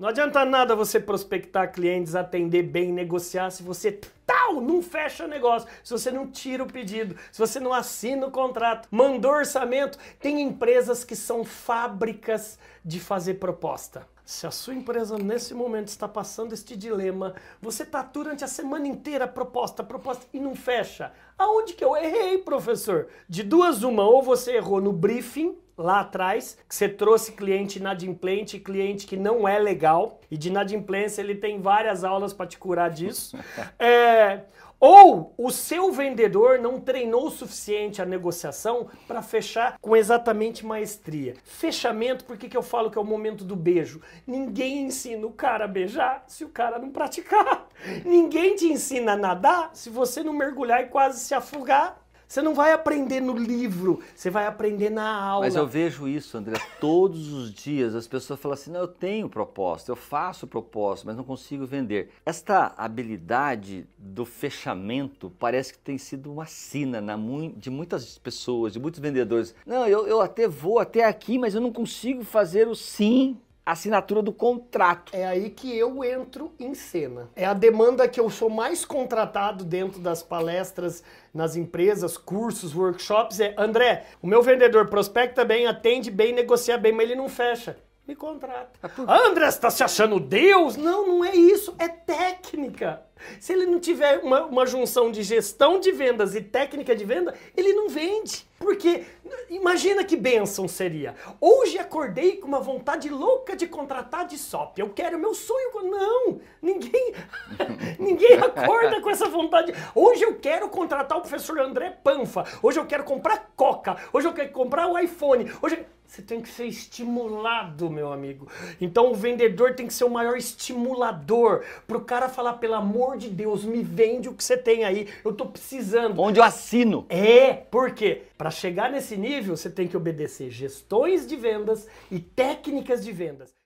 Não adianta nada você prospectar clientes, atender bem, negociar se você tal não fecha negócio, se você não tira o pedido, se você não assina o contrato, mandou orçamento. Tem empresas que são fábricas de fazer proposta. Se a sua empresa nesse momento está passando este dilema, você está durante a semana inteira proposta, proposta e não fecha. Aonde que eu errei, professor? De duas uma, ou você errou no briefing, lá atrás, que você trouxe cliente inadimplente, cliente que não é legal, e de inadimplência ele tem várias aulas para te curar disso. é, ou o seu vendedor não treinou o suficiente a negociação para fechar com exatamente maestria. Fechamento, por que, que eu falo que é o momento do beijo? Ninguém ensina o cara a beijar se o cara não praticar. Ninguém te ensina a nadar se você não mergulhar e quase se afogar. Você não vai aprender no livro, você vai aprender na aula. Mas eu vejo isso, André, todos os dias as pessoas falam assim: não, eu tenho proposta, eu faço proposta, mas não consigo vender. Esta habilidade do fechamento parece que tem sido uma sina na, de muitas pessoas, de muitos vendedores. Não, eu, eu até vou até aqui, mas eu não consigo fazer o sim assinatura do contrato. É aí que eu entro em cena. É a demanda que eu sou mais contratado dentro das palestras, nas empresas, cursos, workshops. É, André, o meu vendedor prospecta bem, atende bem, negocia bem, mas ele não fecha me contrata. Ah, André, você está se achando Deus? Não, não é isso, é técnica. Se ele não tiver uma, uma junção de gestão de vendas e técnica de venda, ele não vende. Porque imagina que bênção seria. Hoje acordei com uma vontade louca de contratar de SOP. Eu quero meu sonho. Não, ninguém, ninguém acorda com essa vontade. Hoje eu quero contratar o professor André Panfa. Hoje eu quero comprar Coca. Hoje eu quero comprar o iPhone. Hoje você tem que ser estimulado, meu amigo. Então o vendedor tem que ser o maior estimulador para o cara falar pelo amor de Deus, me vende o que você tem aí. Eu tô precisando. Onde eu assino? É, por quê? Para chegar nesse nível, você tem que obedecer gestões de vendas e técnicas de vendas.